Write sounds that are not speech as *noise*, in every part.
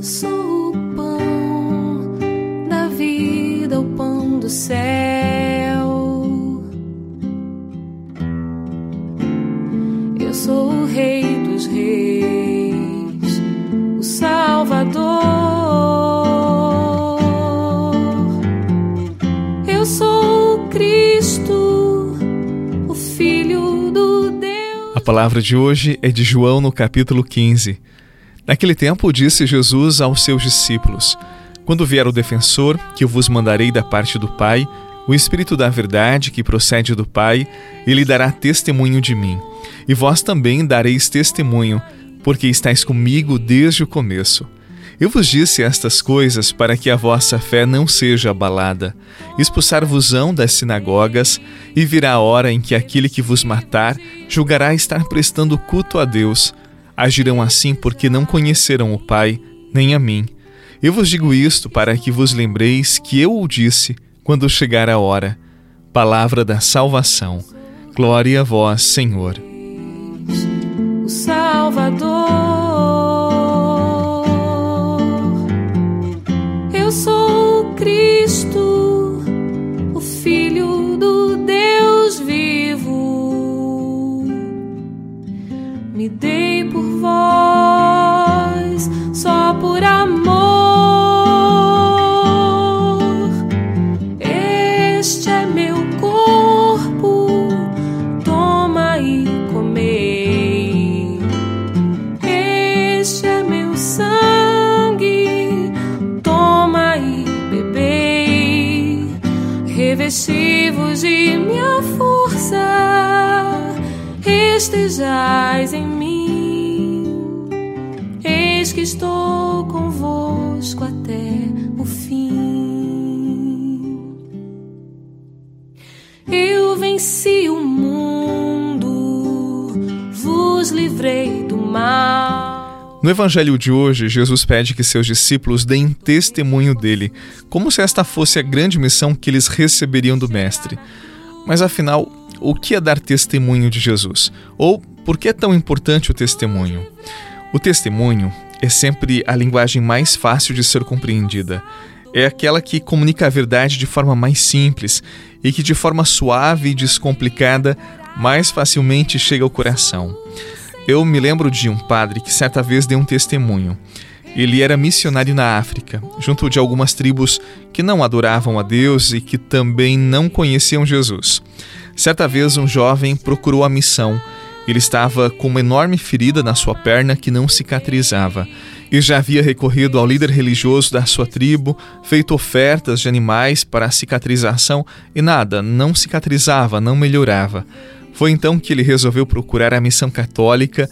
Eu sou o pão da vida, o pão do céu. Eu sou o Rei dos Reis, o Salvador. Eu sou o Cristo, o Filho do Deus. A palavra de hoje é de João no capítulo 15. Naquele tempo disse Jesus aos seus discípulos: Quando vier o defensor, que eu vos mandarei da parte do Pai, o Espírito da Verdade, que procede do Pai, ele dará testemunho de mim. E vós também dareis testemunho, porque estáis comigo desde o começo. Eu vos disse estas coisas para que a vossa fé não seja abalada. Expulsar-vos-ão das sinagogas, e virá a hora em que aquele que vos matar julgará estar prestando culto a Deus. Agirão assim porque não conheceram o Pai, nem a mim. Eu vos digo isto para que vos lembreis que eu o disse quando chegar a hora. Palavra da salvação. Glória a vós, Senhor. o Salvador. Eu sou o Cristo, Revesti-vos de minha força, estejais em mim. Eis que estou convosco até o fim. Eu venci o mundo, vos livrei do mal. No evangelho de hoje, Jesus pede que seus discípulos deem testemunho dele, como se esta fosse a grande missão que eles receberiam do Mestre. Mas afinal, o que é dar testemunho de Jesus? Ou por que é tão importante o testemunho? O testemunho é sempre a linguagem mais fácil de ser compreendida. É aquela que comunica a verdade de forma mais simples e que, de forma suave e descomplicada, mais facilmente chega ao coração. Eu me lembro de um padre que certa vez deu um testemunho. Ele era missionário na África, junto de algumas tribos que não adoravam a Deus e que também não conheciam Jesus. Certa vez, um jovem procurou a missão. Ele estava com uma enorme ferida na sua perna que não cicatrizava. E já havia recorrido ao líder religioso da sua tribo, feito ofertas de animais para a cicatrização e nada, não cicatrizava, não melhorava. Foi então que ele resolveu procurar a missão católica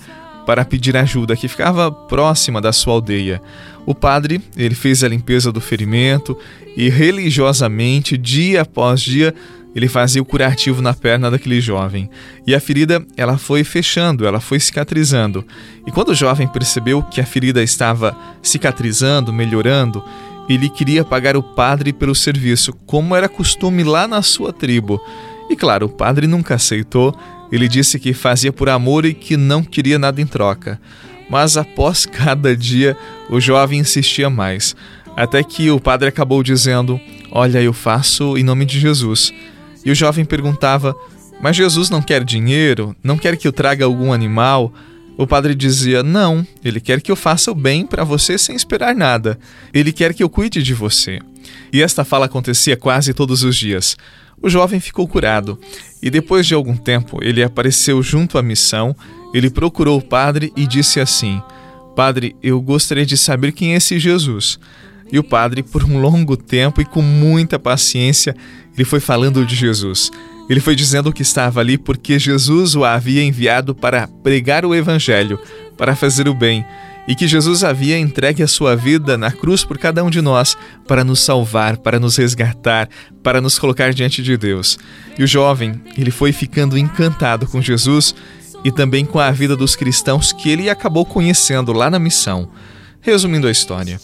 para pedir ajuda, que ficava próxima da sua aldeia. O padre, ele fez a limpeza do ferimento e religiosamente, dia após dia, ele fazia o curativo na perna daquele jovem. E a ferida, ela foi fechando, ela foi cicatrizando. E quando o jovem percebeu que a ferida estava cicatrizando, melhorando, ele queria pagar o padre pelo serviço, como era costume lá na sua tribo. E claro, o padre nunca aceitou. Ele disse que fazia por amor e que não queria nada em troca. Mas após *laughs* cada dia, o jovem insistia mais, até que o padre acabou dizendo: Olha, eu faço em nome de Jesus. E o jovem perguntava: Mas Jesus não quer dinheiro? Não quer que eu traga algum animal? O padre dizia: Não, ele quer que eu faça o bem para você sem esperar nada. Ele quer que eu cuide de você. E esta fala acontecia quase todos os dias. O jovem ficou curado e depois de algum tempo ele apareceu junto à missão. Ele procurou o padre e disse assim: Padre, eu gostaria de saber quem é esse Jesus. E o padre, por um longo tempo e com muita paciência, ele foi falando de Jesus. Ele foi dizendo que estava ali porque Jesus o havia enviado para pregar o evangelho, para fazer o bem, e que Jesus havia entregue a sua vida na cruz por cada um de nós, para nos salvar, para nos resgatar, para nos colocar diante de Deus. E o jovem, ele foi ficando encantado com Jesus e também com a vida dos cristãos que ele acabou conhecendo lá na missão. Resumindo a história,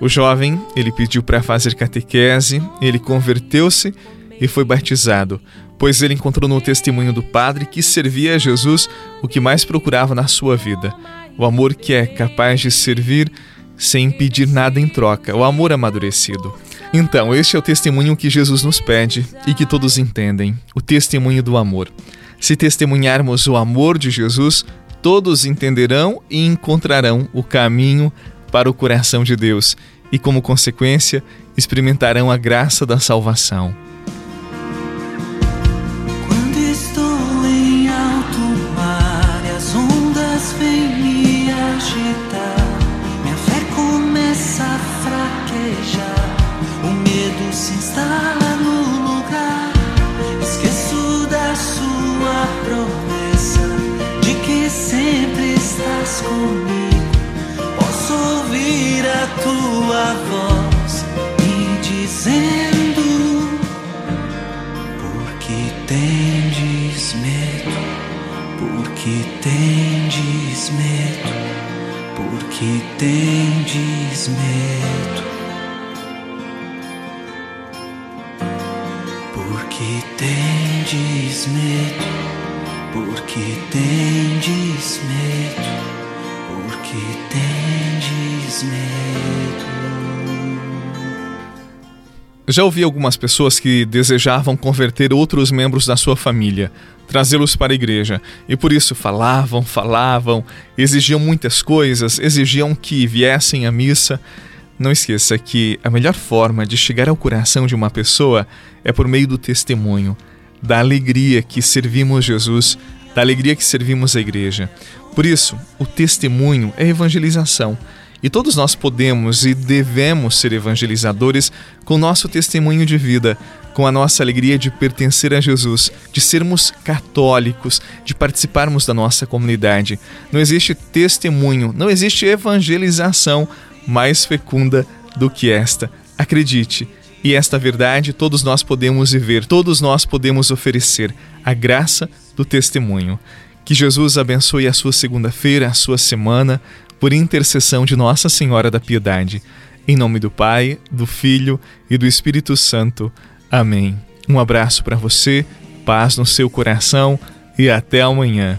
o jovem, ele pediu para fazer catequese, ele converteu-se e foi batizado, pois ele encontrou no testemunho do padre que servia a Jesus o que mais procurava na sua vida: o amor que é capaz de servir sem pedir nada em troca, o amor amadurecido. Então, este é o testemunho que Jesus nos pede e que todos entendem: o testemunho do amor. Se testemunharmos o amor de Jesus, todos entenderão e encontrarão o caminho para o coração de Deus e, como consequência, experimentarão a graça da salvação. Tua voz me dizendo porque tendes medo, porque tendes medo, porque tendes medo. Porque tendes medo, porque tendes medo, porque tendes medo. Já ouvi algumas pessoas que desejavam converter outros membros da sua família, trazê-los para a igreja, e por isso falavam, falavam, exigiam muitas coisas, exigiam que viessem à missa. Não esqueça que a melhor forma de chegar ao coração de uma pessoa é por meio do testemunho, da alegria que servimos Jesus, da alegria que servimos a igreja. Por isso, o testemunho é evangelização. E todos nós podemos e devemos ser evangelizadores com nosso testemunho de vida, com a nossa alegria de pertencer a Jesus, de sermos católicos, de participarmos da nossa comunidade. Não existe testemunho, não existe evangelização mais fecunda do que esta. Acredite, e esta verdade todos nós podemos viver, todos nós podemos oferecer a graça do testemunho. Que Jesus abençoe a sua segunda-feira, a sua semana, por intercessão de Nossa Senhora da Piedade. Em nome do Pai, do Filho e do Espírito Santo. Amém. Um abraço para você, paz no seu coração e até amanhã.